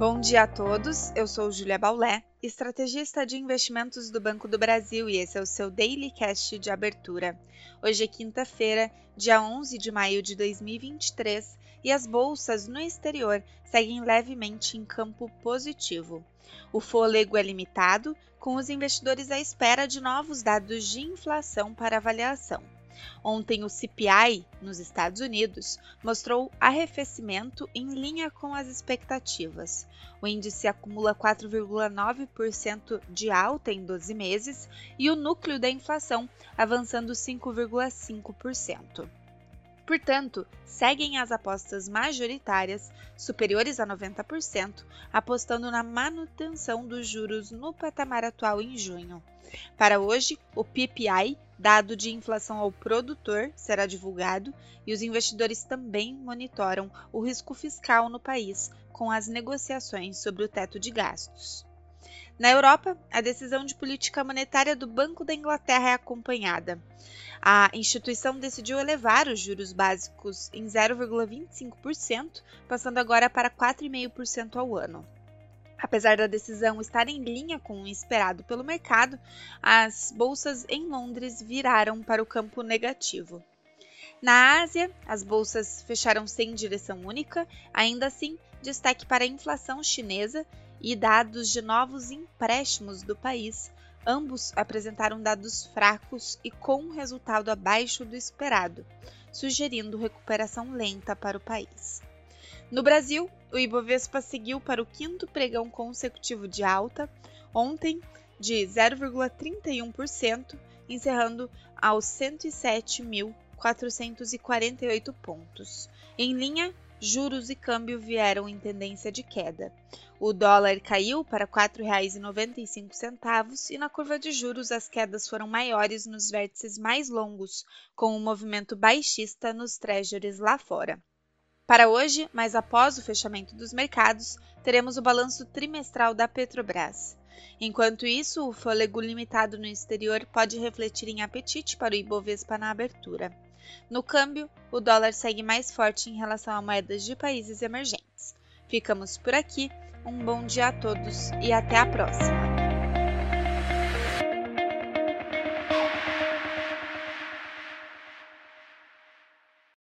Bom dia a todos, eu sou Julia Baulé, estrategista de investimentos do Banco do Brasil e esse é o seu Daily Cast de abertura. Hoje é quinta-feira, dia 11 de maio de 2023 e as bolsas no exterior seguem levemente em campo positivo. O fôlego é limitado, com os investidores à espera de novos dados de inflação para avaliação. Ontem, o CPI, nos Estados Unidos, mostrou arrefecimento em linha com as expectativas. O índice acumula 4,9% de alta em 12 meses e o núcleo da inflação avançando 5,5%. Portanto, seguem as apostas majoritárias, superiores a 90%, apostando na manutenção dos juros no patamar atual em junho. Para hoje, o PPI, dado de inflação ao produtor, será divulgado e os investidores também monitoram o risco fiscal no país com as negociações sobre o teto de gastos. Na Europa, a decisão de política monetária do Banco da Inglaterra é acompanhada. A instituição decidiu elevar os juros básicos em 0,25%, passando agora para 4,5% ao ano. Apesar da decisão estar em linha com o esperado pelo mercado, as bolsas em Londres viraram para o campo negativo. Na Ásia, as bolsas fecharam sem direção única, ainda assim, destaque para a inflação chinesa e dados de novos empréstimos do país. Ambos apresentaram dados fracos e com resultado abaixo do esperado, sugerindo recuperação lenta para o país. No Brasil, o Ibovespa seguiu para o quinto pregão consecutivo de alta, ontem de 0,31%, encerrando aos 107.448 pontos, em linha juros e câmbio vieram em tendência de queda. O dólar caiu para R$ 4,95 e na curva de juros as quedas foram maiores nos vértices mais longos, com um movimento baixista nos treasuries lá fora. Para hoje, mas após o fechamento dos mercados, teremos o balanço trimestral da Petrobras. Enquanto isso, o fôlego limitado no exterior pode refletir em apetite para o Ibovespa na abertura. No câmbio, o dólar segue mais forte em relação a moedas de países emergentes. Ficamos por aqui, um bom dia a todos e até a próxima!